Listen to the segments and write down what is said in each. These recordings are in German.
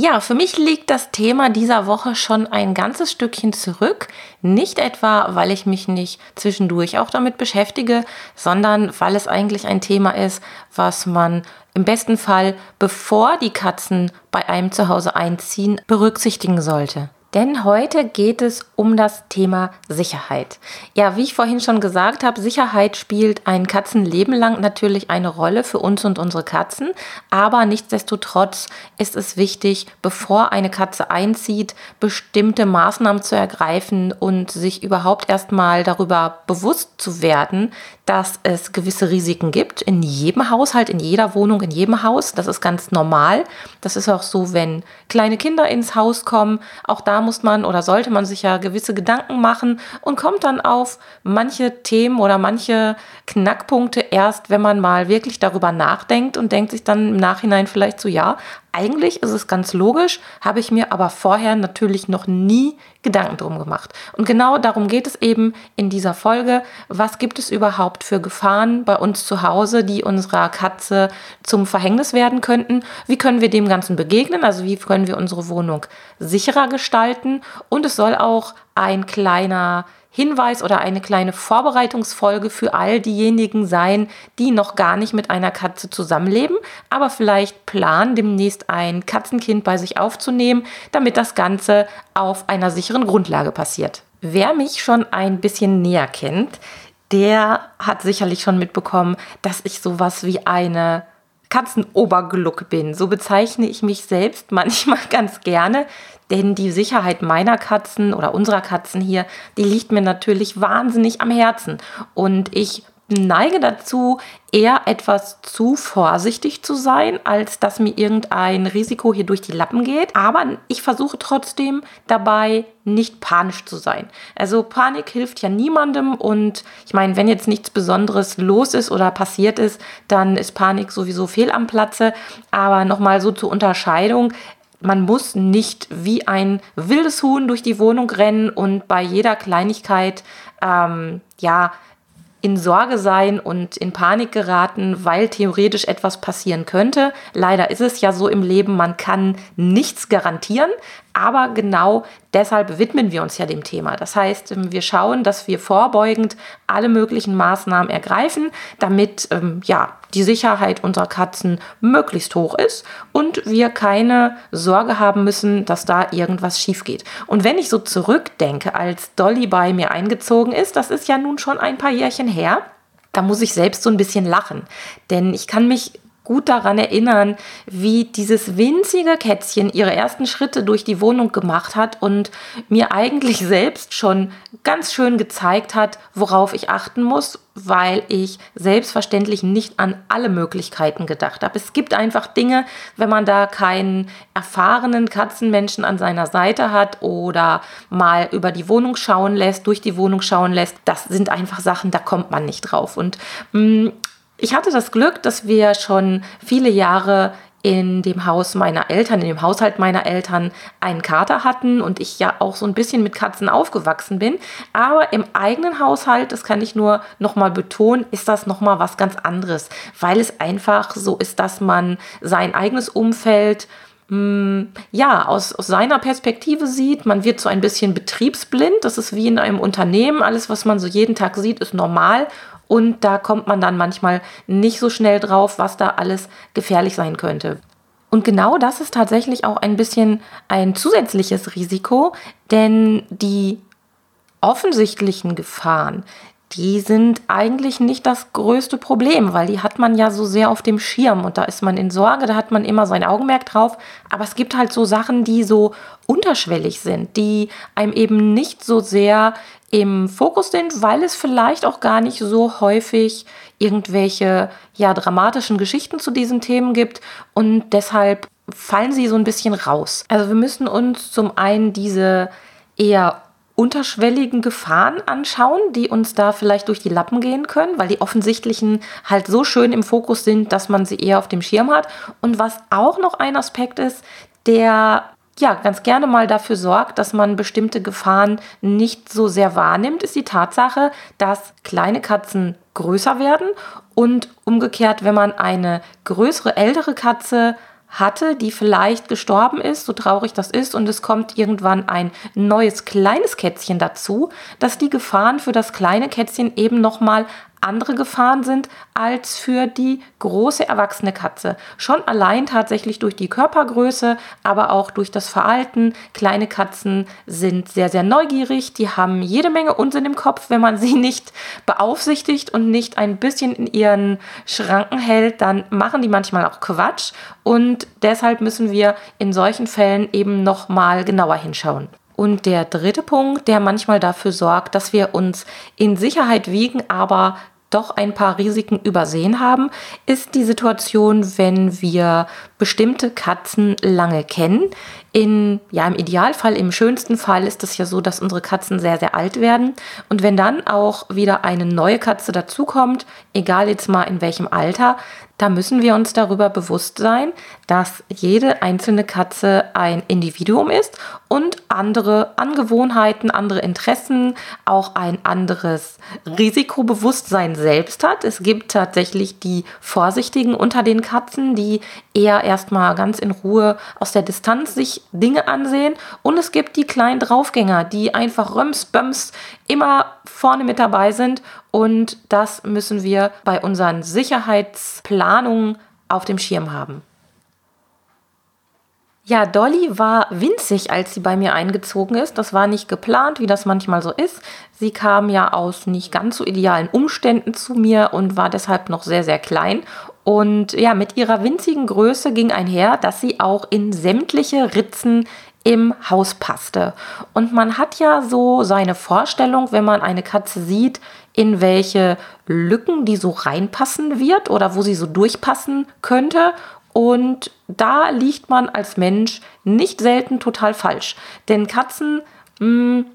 Ja, für mich liegt das Thema dieser Woche schon ein ganzes Stückchen zurück. Nicht etwa, weil ich mich nicht zwischendurch auch damit beschäftige, sondern weil es eigentlich ein Thema ist, was man im besten Fall, bevor die Katzen bei einem zu Hause einziehen, berücksichtigen sollte. Denn heute geht es um das Thema Sicherheit. Ja, wie ich vorhin schon gesagt habe, Sicherheit spielt ein Katzenleben lang natürlich eine Rolle für uns und unsere Katzen. Aber nichtsdestotrotz ist es wichtig, bevor eine Katze einzieht, bestimmte Maßnahmen zu ergreifen und sich überhaupt erstmal darüber bewusst zu werden, dass es gewisse Risiken gibt in jedem Haushalt, in jeder Wohnung, in jedem Haus. Das ist ganz normal. Das ist auch so, wenn kleine Kinder ins Haus kommen. Auch da muss man oder sollte man sich ja gewisse Gedanken machen und kommt dann auf manche Themen oder manche Knackpunkte erst, wenn man mal wirklich darüber nachdenkt und denkt sich dann im Nachhinein vielleicht so, ja, eigentlich ist es ganz logisch, habe ich mir aber vorher natürlich noch nie Gedanken drum gemacht. Und genau darum geht es eben in dieser Folge. Was gibt es überhaupt für Gefahren bei uns zu Hause, die unserer Katze zum Verhängnis werden könnten? Wie können wir dem Ganzen begegnen? Also wie können wir unsere Wohnung sicherer gestalten? Und es soll auch ein kleiner Hinweis oder eine kleine Vorbereitungsfolge für all diejenigen sein, die noch gar nicht mit einer Katze zusammenleben, aber vielleicht planen, demnächst ein Katzenkind bei sich aufzunehmen, damit das Ganze auf einer sicheren Grundlage passiert. Wer mich schon ein bisschen näher kennt, der hat sicherlich schon mitbekommen, dass ich sowas wie eine Katzenobergluck bin. So bezeichne ich mich selbst manchmal ganz gerne, denn die Sicherheit meiner Katzen oder unserer Katzen hier, die liegt mir natürlich wahnsinnig am Herzen. Und ich neige dazu, eher etwas zu vorsichtig zu sein, als dass mir irgendein Risiko hier durch die Lappen geht. Aber ich versuche trotzdem dabei nicht panisch zu sein. Also Panik hilft ja niemandem und ich meine, wenn jetzt nichts Besonderes los ist oder passiert ist, dann ist Panik sowieso fehl am Platze. Aber nochmal so zur Unterscheidung man muss nicht wie ein wildes Huhn durch die Wohnung rennen und bei jeder Kleinigkeit ähm, ja in Sorge sein und in Panik geraten, weil theoretisch etwas passieren könnte. Leider ist es ja so im Leben, man kann nichts garantieren, aber genau deshalb widmen wir uns ja dem Thema. Das heißt, wir schauen, dass wir vorbeugend alle möglichen Maßnahmen ergreifen, damit ähm, ja, die Sicherheit unserer Katzen möglichst hoch ist und wir keine Sorge haben müssen, dass da irgendwas schief geht. Und wenn ich so zurückdenke, als Dolly bei mir eingezogen ist, das ist ja nun schon ein paar Jährchen her, da muss ich selbst so ein bisschen lachen. Denn ich kann mich gut daran erinnern, wie dieses winzige Kätzchen ihre ersten Schritte durch die Wohnung gemacht hat und mir eigentlich selbst schon ganz schön gezeigt hat, worauf ich achten muss, weil ich selbstverständlich nicht an alle Möglichkeiten gedacht habe. Es gibt einfach Dinge, wenn man da keinen erfahrenen Katzenmenschen an seiner Seite hat oder mal über die Wohnung schauen lässt, durch die Wohnung schauen lässt, das sind einfach Sachen, da kommt man nicht drauf. Und mh, mm, ich hatte das Glück, dass wir schon viele Jahre in dem Haus meiner Eltern, in dem Haushalt meiner Eltern einen Kater hatten und ich ja auch so ein bisschen mit Katzen aufgewachsen bin. Aber im eigenen Haushalt, das kann ich nur nochmal betonen, ist das nochmal was ganz anderes, weil es einfach so ist, dass man sein eigenes Umfeld hm, ja, aus, aus seiner Perspektive sieht. Man wird so ein bisschen betriebsblind. Das ist wie in einem Unternehmen. Alles, was man so jeden Tag sieht, ist normal. Und da kommt man dann manchmal nicht so schnell drauf, was da alles gefährlich sein könnte. Und genau das ist tatsächlich auch ein bisschen ein zusätzliches Risiko, denn die offensichtlichen Gefahren, die sind eigentlich nicht das größte Problem, weil die hat man ja so sehr auf dem Schirm und da ist man in Sorge, da hat man immer sein Augenmerk drauf. Aber es gibt halt so Sachen, die so unterschwellig sind, die einem eben nicht so sehr im Fokus sind, weil es vielleicht auch gar nicht so häufig irgendwelche ja dramatischen Geschichten zu diesen Themen gibt und deshalb fallen sie so ein bisschen raus. Also wir müssen uns zum einen diese eher unterschwelligen Gefahren anschauen, die uns da vielleicht durch die Lappen gehen können, weil die offensichtlichen halt so schön im Fokus sind, dass man sie eher auf dem Schirm hat. Und was auch noch ein Aspekt ist, der ja ganz gerne mal dafür sorgt, dass man bestimmte Gefahren nicht so sehr wahrnimmt, ist die Tatsache, dass kleine Katzen größer werden und umgekehrt, wenn man eine größere, ältere Katze hatte, die vielleicht gestorben ist, so traurig das ist, und es kommt irgendwann ein neues kleines Kätzchen dazu, dass die Gefahren für das kleine Kätzchen eben nochmal andere Gefahren sind als für die große erwachsene Katze. Schon allein tatsächlich durch die Körpergröße, aber auch durch das Verhalten. Kleine Katzen sind sehr, sehr neugierig. Die haben jede Menge Unsinn im Kopf. Wenn man sie nicht beaufsichtigt und nicht ein bisschen in ihren Schranken hält, dann machen die manchmal auch Quatsch. Und deshalb müssen wir in solchen Fällen eben nochmal genauer hinschauen. Und der dritte Punkt, der manchmal dafür sorgt, dass wir uns in Sicherheit wiegen, aber doch ein paar Risiken übersehen haben, ist die Situation, wenn wir bestimmte Katzen lange kennen. In, ja, im Idealfall, im schönsten Fall ist es ja so, dass unsere Katzen sehr, sehr alt werden. Und wenn dann auch wieder eine neue Katze dazukommt, egal jetzt mal in welchem Alter, da müssen wir uns darüber bewusst sein, dass jede einzelne Katze ein Individuum ist und andere Angewohnheiten, andere Interessen, auch ein anderes Risikobewusstsein selbst hat. Es gibt tatsächlich die Vorsichtigen unter den Katzen, die eher erstmal ganz in Ruhe aus der Distanz sich Dinge ansehen. Und es gibt die kleinen Draufgänger, die einfach röms, böms immer vorne mit dabei sind. Und das müssen wir bei unseren Sicherheitsplanungen auf dem Schirm haben. Ja, Dolly war winzig, als sie bei mir eingezogen ist. Das war nicht geplant, wie das manchmal so ist. Sie kam ja aus nicht ganz so idealen Umständen zu mir und war deshalb noch sehr, sehr klein. Und ja, mit ihrer winzigen Größe ging einher, dass sie auch in sämtliche Ritzen im Haus passte. Und man hat ja so seine Vorstellung, wenn man eine Katze sieht, in welche Lücken die so reinpassen wird oder wo sie so durchpassen könnte. Und da liegt man als Mensch nicht selten total falsch. Denn Katzen mh, hm,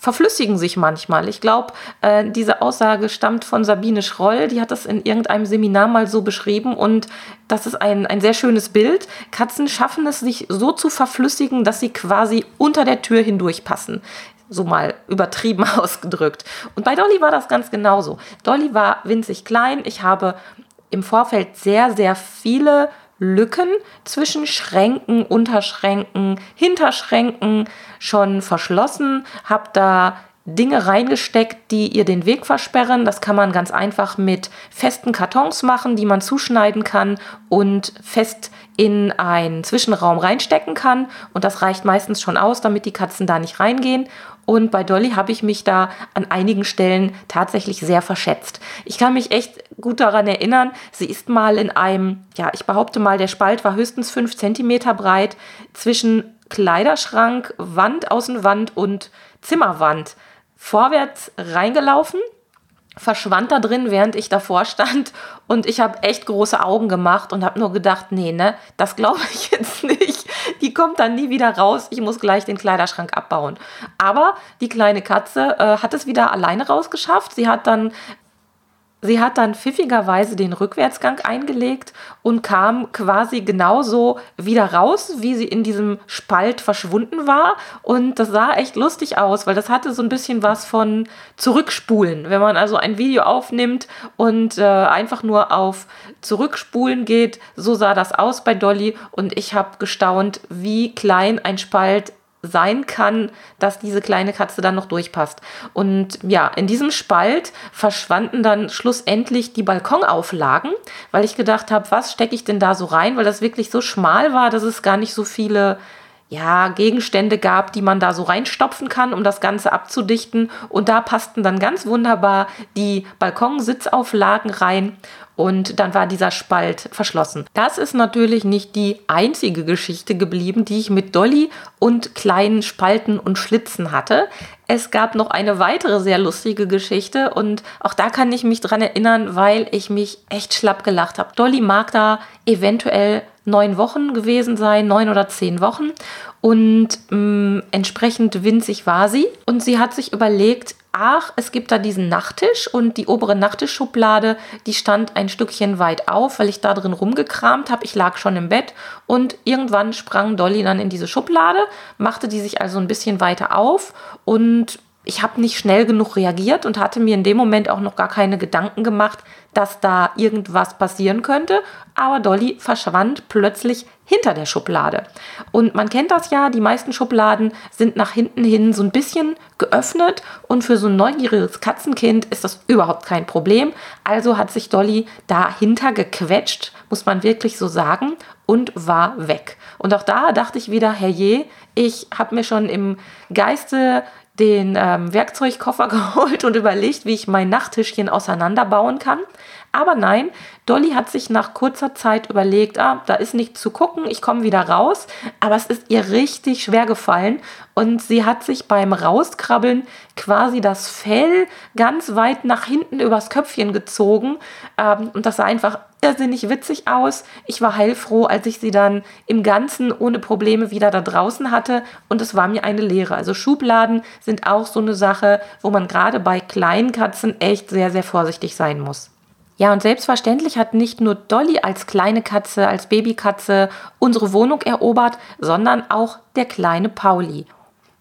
verflüssigen sich manchmal. Ich glaube, äh, diese Aussage stammt von Sabine Schroll, die hat das in irgendeinem Seminar mal so beschrieben und das ist ein, ein sehr schönes Bild. Katzen schaffen es sich so zu verflüssigen, dass sie quasi unter der Tür hindurch passen so mal übertrieben ausgedrückt. Und bei Dolly war das ganz genauso. Dolly war winzig klein. Ich habe im Vorfeld sehr, sehr viele Lücken zwischen Schränken, Unterschränken, Hinterschränken schon verschlossen, habe da Dinge reingesteckt, die ihr den Weg versperren. Das kann man ganz einfach mit festen Kartons machen, die man zuschneiden kann und fest in einen Zwischenraum reinstecken kann. Und das reicht meistens schon aus, damit die Katzen da nicht reingehen. Und bei Dolly habe ich mich da an einigen Stellen tatsächlich sehr verschätzt. Ich kann mich echt gut daran erinnern, sie ist mal in einem, ja, ich behaupte mal, der Spalt war höchstens fünf Zentimeter breit zwischen Kleiderschrank, Wand, Außenwand und Zimmerwand vorwärts reingelaufen verschwand da drin, während ich davor stand und ich habe echt große Augen gemacht und habe nur gedacht, nee, ne, das glaube ich jetzt nicht. Die kommt dann nie wieder raus. Ich muss gleich den Kleiderschrank abbauen. Aber die kleine Katze äh, hat es wieder alleine rausgeschafft. Sie hat dann Sie hat dann pfiffigerweise den Rückwärtsgang eingelegt und kam quasi genauso wieder raus, wie sie in diesem Spalt verschwunden war. Und das sah echt lustig aus, weil das hatte so ein bisschen was von Zurückspulen. Wenn man also ein Video aufnimmt und äh, einfach nur auf Zurückspulen geht, so sah das aus bei Dolly. Und ich habe gestaunt, wie klein ein Spalt sein kann, dass diese kleine Katze dann noch durchpasst. Und ja, in diesem Spalt verschwanden dann schlussendlich die Balkonauflagen, weil ich gedacht habe, was stecke ich denn da so rein, weil das wirklich so schmal war, dass es gar nicht so viele ja, Gegenstände gab, die man da so reinstopfen kann, um das Ganze abzudichten. Und da passten dann ganz wunderbar die Balkonsitzauflagen rein und dann war dieser Spalt verschlossen. Das ist natürlich nicht die einzige Geschichte geblieben, die ich mit Dolly und kleinen Spalten und Schlitzen hatte. Es gab noch eine weitere sehr lustige Geschichte und auch da kann ich mich dran erinnern, weil ich mich echt schlapp gelacht habe. Dolly mag da eventuell neun Wochen gewesen sein, neun oder zehn Wochen. Und mh, mm, entsprechend winzig war sie. Und sie hat sich überlegt, ach, es gibt da diesen Nachttisch und die obere Nachttischschublade, die stand ein Stückchen weit auf, weil ich da drin rumgekramt habe. Ich lag schon im Bett und irgendwann sprang Dolly dann in diese Schublade, machte die sich also ein bisschen weiter auf und ich habe nicht schnell genug reagiert und hatte mir in dem Moment auch noch gar keine Gedanken gemacht, dass da irgendwas passieren könnte. Aber Dolly verschwand plötzlich hinter der Schublade. Und man kennt das ja, die meisten Schubladen sind nach hinten hin so ein bisschen geöffnet und für so ein neugieriges Katzenkind ist das überhaupt kein Problem. Also hat sich Dolly dahinter gequetscht, muss man wirklich so sagen, und war weg. Und auch da dachte ich wieder, herrje, ich habe mir schon im Geiste den ähm, Werkzeugkoffer geholt und überlegt, wie ich mein Nachttischchen auseinanderbauen kann. Aber nein, Dolly hat sich nach kurzer Zeit überlegt, ah, da ist nichts zu gucken, ich komme wieder raus. Aber es ist ihr richtig schwer gefallen und sie hat sich beim Rauskrabbeln quasi das Fell ganz weit nach hinten übers Köpfchen gezogen. Ähm, und das sah einfach irrsinnig witzig aus. Ich war heilfroh, als ich sie dann im Ganzen ohne Probleme wieder da draußen hatte und es war mir eine Lehre. Also Schubladen sind auch so eine Sache, wo man gerade bei kleinen Katzen echt sehr, sehr vorsichtig sein muss. Ja, und selbstverständlich hat nicht nur Dolly als kleine Katze, als Babykatze unsere Wohnung erobert, sondern auch der kleine Pauli.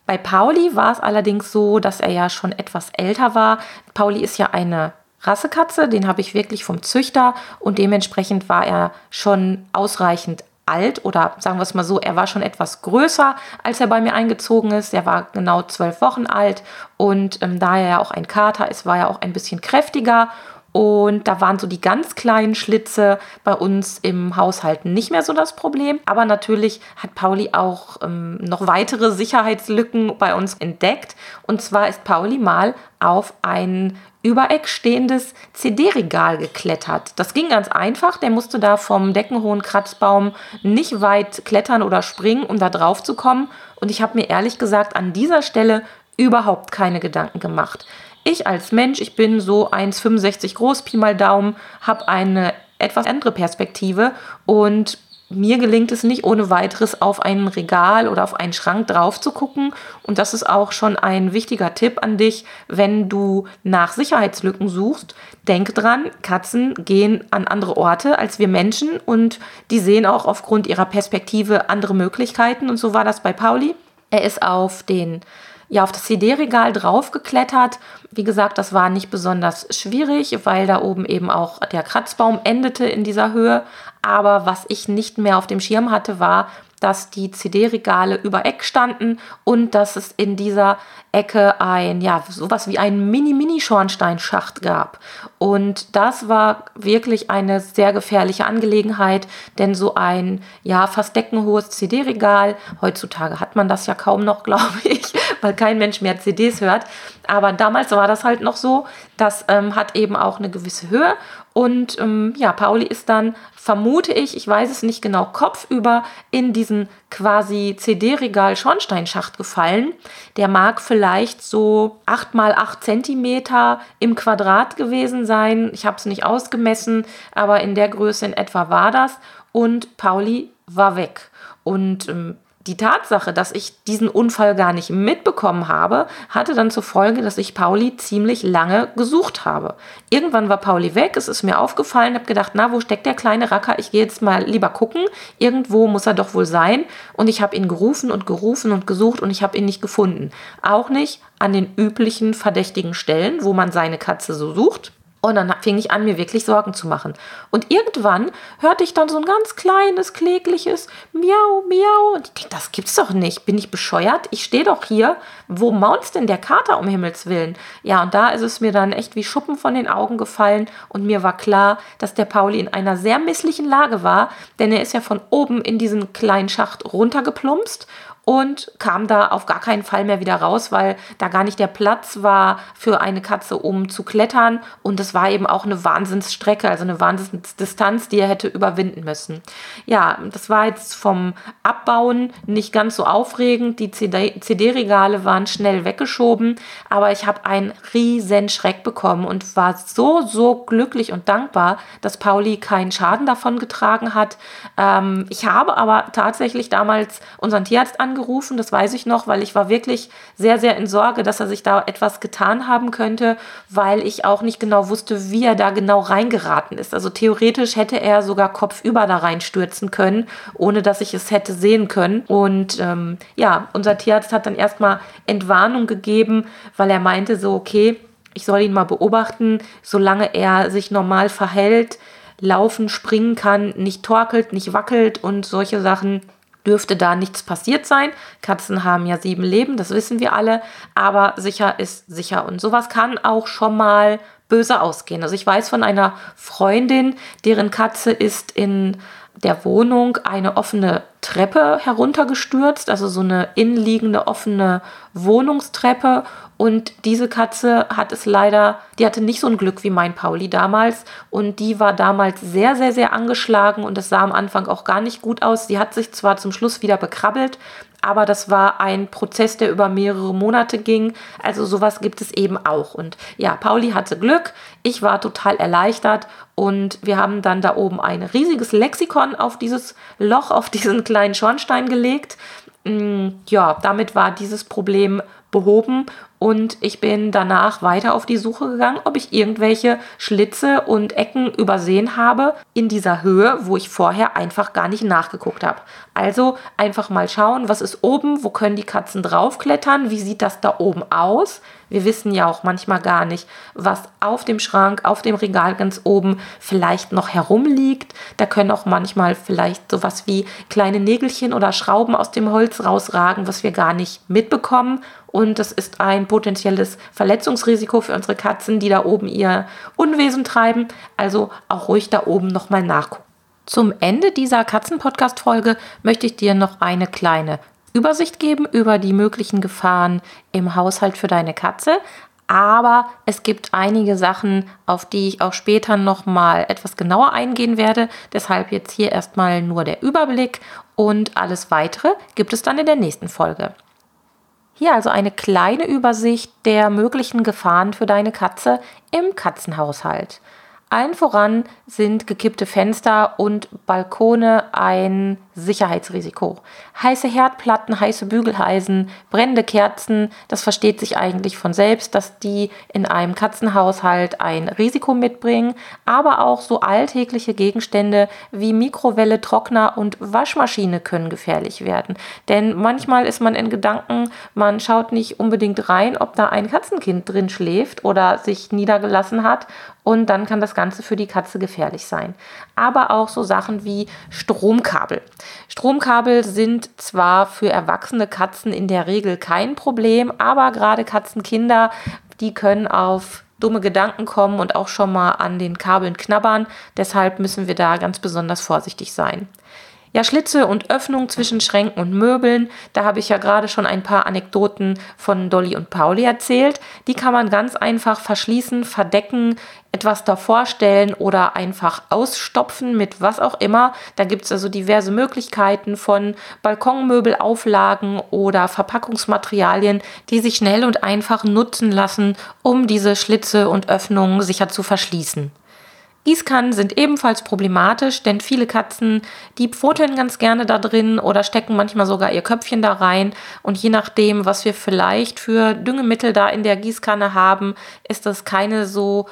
Bei Pauli war es allerdings so, dass er ja schon etwas älter war. Pauli ist ja eine Rassekatze, den habe ich wirklich vom Züchter und dementsprechend war er schon ausreichend alt oder sagen wir es mal so, er war schon etwas größer, als er bei mir eingezogen ist. Er war genau zwölf Wochen alt und ähm, da er ja auch ein Kater ist, war er auch ein bisschen kräftiger und da waren so die ganz kleinen Schlitze bei uns im Haushalt nicht mehr so das Problem. Aber natürlich hat Pauli auch ähm, noch weitere Sicherheitslücken bei uns entdeckt. Und zwar ist Pauli mal auf ein Übereck stehendes CD-Regal geklettert. Das ging ganz einfach. Der musste da vom deckenhohen Kratzbaum nicht weit klettern oder springen, um da drauf zu kommen. Und ich habe mir ehrlich gesagt an dieser Stelle überhaupt keine Gedanken gemacht. Ich als Mensch, ich bin so 1,65 groß, Pi mal Daumen, habe eine etwas andere Perspektive und mir gelingt es nicht ohne weiteres auf ein Regal oder auf einen Schrank drauf zu gucken. Und das ist auch schon ein wichtiger Tipp an dich, wenn du nach Sicherheitslücken suchst. Denk dran, Katzen gehen an andere Orte als wir Menschen und die sehen auch aufgrund ihrer Perspektive andere Möglichkeiten. Und so war das bei Pauli. Er ist auf den ja auf das CD-Regal draufgeklettert. Wie gesagt, das war nicht besonders schwierig, weil da oben eben auch der Kratzbaum endete in dieser Höhe. Aber was ich nicht mehr auf dem Schirm hatte, war, dass die CD-Regale über Eck standen und dass es in dieser Ecke ein, ja, sowas wie ein Mini-Mini-Schornsteinschacht gab. Und das war wirklich eine sehr gefährliche Angelegenheit, denn so ein, ja, fast deckenhohes CD-Regal, heutzutage hat man das ja kaum noch, glaube ich, weil kein Mensch mehr CDs hört. Aber damals war das halt noch so. Das ähm, hat eben auch eine gewisse Höhe und ähm, ja, Pauli ist dann, vermute ich, ich weiß es nicht genau, kopfüber in diesen quasi CD-Regal Schornsteinschacht gefallen. Der mag vielleicht so 8 mal 8 Zentimeter im Quadrat gewesen sein. Ich habe es nicht ausgemessen, aber in der Größe in etwa war das. Und Pauli war weg. Und ähm, die Tatsache, dass ich diesen Unfall gar nicht mitbekommen habe, hatte dann zur Folge, dass ich Pauli ziemlich lange gesucht habe. Irgendwann war Pauli weg, es ist mir aufgefallen, habe gedacht, na, wo steckt der kleine Racker? Ich gehe jetzt mal lieber gucken. Irgendwo muss er doch wohl sein. Und ich habe ihn gerufen und gerufen und gesucht und ich habe ihn nicht gefunden. Auch nicht an den üblichen verdächtigen Stellen, wo man seine Katze so sucht. Und dann fing ich an, mir wirklich Sorgen zu machen. Und irgendwann hörte ich dann so ein ganz kleines, klägliches Miau, Miau. Und ich denke, das gibt's doch nicht. Bin ich bescheuert? Ich stehe doch hier. Wo maunzt denn der Kater um Himmels Willen? Ja, und da ist es mir dann echt wie Schuppen von den Augen gefallen. Und mir war klar, dass der Pauli in einer sehr misslichen Lage war. Denn er ist ja von oben in diesen kleinen Schacht runtergeplumpst und kam da auf gar keinen Fall mehr wieder raus, weil da gar nicht der Platz war für eine Katze, um zu klettern. Und es war eben auch eine Wahnsinnsstrecke, also eine Wahnsinnsdistanz, die er hätte überwinden müssen. Ja, das war jetzt vom Abbauen nicht ganz so aufregend. Die CD-Regale waren schnell weggeschoben, aber ich habe einen riesen Schreck bekommen und war so, so glücklich und dankbar, dass Pauli keinen Schaden davon getragen hat. Ähm, ich habe aber tatsächlich damals unseren Tierarzt angerufen angerufen, das weiß ich noch, weil ich war wirklich sehr, sehr in Sorge, dass er sich da etwas getan haben könnte, weil ich auch nicht genau wusste, wie er da genau reingeraten ist. Also theoretisch hätte er sogar kopfüber da reinstürzen können, ohne dass ich es hätte sehen können. Und ähm, ja, unser Tierarzt hat dann erstmal Entwarnung gegeben, weil er meinte so, okay, ich soll ihn mal beobachten, solange er sich normal verhält, laufen, springen kann, nicht torkelt, nicht wackelt und solche Sachen dürfte da nichts passiert sein. Katzen haben ja sieben Leben, das wissen wir alle, aber sicher ist sicher. Und sowas kann auch schon mal böse ausgehen. Also ich weiß von einer Freundin, deren Katze ist in der Wohnung eine offene Treppe heruntergestürzt, also so eine innenliegende offene Wohnungstreppe. Und diese Katze hat es leider, die hatte nicht so ein Glück wie mein Pauli damals. Und die war damals sehr, sehr, sehr angeschlagen und es sah am Anfang auch gar nicht gut aus. Sie hat sich zwar zum Schluss wieder bekrabbelt, aber das war ein Prozess, der über mehrere Monate ging. Also sowas gibt es eben auch. Und ja, Pauli hatte Glück, ich war total erleichtert und wir haben dann da oben ein riesiges Lexikon auf dieses Loch, auf diesen kleinen Schornstein gelegt. Mm, ja, damit war dieses Problem behoben und ich bin danach weiter auf die Suche gegangen, ob ich irgendwelche Schlitze und Ecken übersehen habe in dieser Höhe, wo ich vorher einfach gar nicht nachgeguckt habe. Also einfach mal schauen, was ist oben, wo können die Katzen draufklettern, wie sieht das da oben aus. Wir wissen ja auch manchmal gar nicht, was auf dem Schrank, auf dem Regal ganz oben vielleicht noch herumliegt. Da können auch manchmal vielleicht sowas wie kleine Nägelchen oder Schrauben aus dem Holz rausragen, was wir gar nicht mitbekommen und das ist ein potenzielles Verletzungsrisiko für unsere Katzen, die da oben ihr Unwesen treiben. Also auch ruhig da oben nochmal nachgucken. Zum Ende dieser Katzen-Podcast-Folge möchte ich dir noch eine kleine Übersicht geben über die möglichen Gefahren im Haushalt für deine Katze. Aber es gibt einige Sachen, auf die ich auch später nochmal etwas genauer eingehen werde. Deshalb jetzt hier erstmal nur der Überblick und alles weitere gibt es dann in der nächsten Folge. Hier also eine kleine Übersicht der möglichen Gefahren für deine Katze im Katzenhaushalt. Allen voran sind gekippte Fenster und Balkone ein Sicherheitsrisiko. Heiße Herdplatten, heiße Bügeleisen, brennende Kerzen, das versteht sich eigentlich von selbst, dass die in einem Katzenhaushalt ein Risiko mitbringen, aber auch so alltägliche Gegenstände wie Mikrowelle, Trockner und Waschmaschine können gefährlich werden. Denn manchmal ist man in Gedanken, man schaut nicht unbedingt rein, ob da ein Katzenkind drin schläft oder sich niedergelassen hat und dann kann das Ganze für die Katze gefährlich sein. Aber auch so Sachen wie Stromkabel. Stromkabel sind zwar für erwachsene Katzen in der Regel kein Problem, aber gerade Katzenkinder, die können auf dumme Gedanken kommen und auch schon mal an den Kabeln knabbern. Deshalb müssen wir da ganz besonders vorsichtig sein. Ja, Schlitze und Öffnungen zwischen Schränken und Möbeln, da habe ich ja gerade schon ein paar Anekdoten von Dolly und Pauli erzählt. Die kann man ganz einfach verschließen, verdecken, etwas davor stellen oder einfach ausstopfen mit was auch immer. Da gibt es also diverse Möglichkeiten von Balkonmöbelauflagen oder Verpackungsmaterialien, die sich schnell und einfach nutzen lassen, um diese Schlitze und Öffnungen sicher zu verschließen. Gießkannen sind ebenfalls problematisch, denn viele Katzen, die pfoteln ganz gerne da drin oder stecken manchmal sogar ihr Köpfchen da rein. Und je nachdem, was wir vielleicht für Düngemittel da in der Gießkanne haben, ist das keine so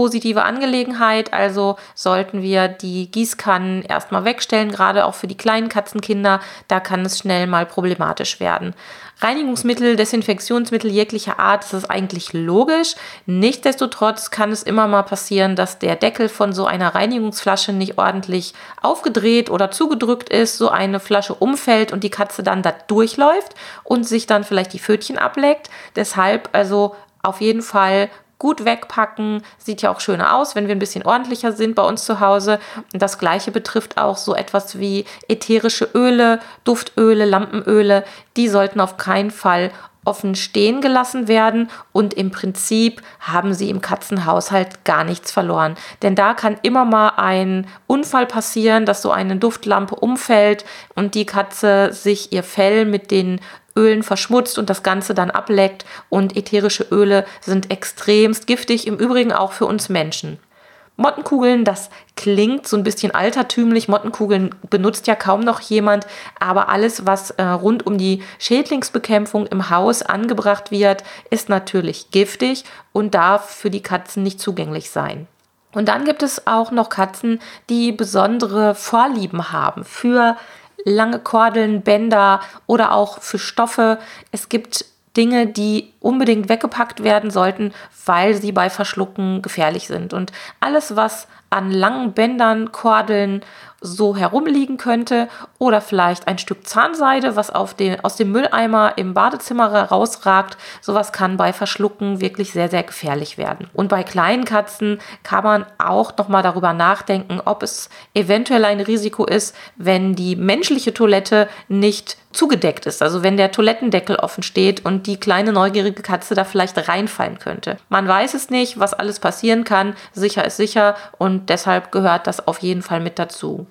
positive Angelegenheit. Also sollten wir die Gießkannen erstmal wegstellen, gerade auch für die kleinen Katzenkinder. Da kann es schnell mal problematisch werden. Reinigungsmittel, Desinfektionsmittel jeglicher Art, das ist eigentlich logisch. Nichtsdestotrotz kann es immer mal passieren, dass der Deckel von so einer Reinigungsflasche nicht ordentlich aufgedreht oder zugedrückt ist, so eine Flasche umfällt und die Katze dann da durchläuft und sich dann vielleicht die Pfötchen ableckt. Deshalb also auf jeden Fall gut wegpacken. Sieht ja auch schöner aus, wenn wir ein bisschen ordentlicher sind bei uns zu Hause. Und das gleiche betrifft auch so etwas wie ätherische Öle, Duftöle, Lampenöle. Die sollten auf keinen Fall offen stehen gelassen werden und im Prinzip haben sie im Katzenhaushalt gar nichts verloren. Denn da kann immer mal ein Unfall passieren, dass so eine Duftlampe umfällt und die Katze sich ihr Fell mit den Ölen verschmutzt und das Ganze dann ableckt und ätherische Öle sind extremst giftig, im Übrigen auch für uns Menschen. Mottenkugeln, das klingt so ein bisschen altertümlich. Mottenkugeln benutzt ja kaum noch jemand, aber alles, was äh, rund um die Schädlingsbekämpfung im Haus angebracht wird, ist natürlich giftig und darf für die Katzen nicht zugänglich sein. Und dann gibt es auch noch Katzen, die besondere Vorlieben haben für lange Kordeln, Bänder oder auch für Stoffe. Es gibt Dinge, die unbedingt weggepackt werden sollten, weil sie bei Verschlucken gefährlich sind. Und alles, was an langen Bändern, Kordeln so herumliegen könnte oder vielleicht ein Stück Zahnseide, was den, aus dem Mülleimer im Badezimmer rausragt. Sowas kann bei Verschlucken wirklich sehr, sehr gefährlich werden. Und bei kleinen Katzen kann man auch nochmal darüber nachdenken, ob es eventuell ein Risiko ist, wenn die menschliche Toilette nicht zugedeckt ist. Also wenn der Toilettendeckel offen steht und die kleine neugierige Katze da vielleicht reinfallen könnte. Man weiß es nicht, was alles passieren kann. Sicher ist sicher und deshalb gehört das auf jeden Fall mit dazu.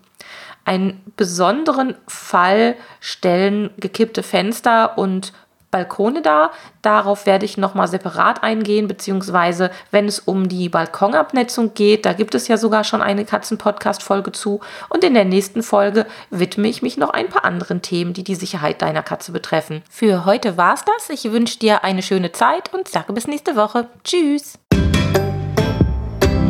Einen besonderen Fall stellen gekippte Fenster und Balkone dar. Darauf werde ich nochmal separat eingehen, beziehungsweise wenn es um die Balkonabnetzung geht, da gibt es ja sogar schon eine Katzen-Podcast-Folge zu. Und in der nächsten Folge widme ich mich noch ein paar anderen Themen, die die Sicherheit deiner Katze betreffen. Für heute war's das. Ich wünsche dir eine schöne Zeit und sage bis nächste Woche. Tschüss!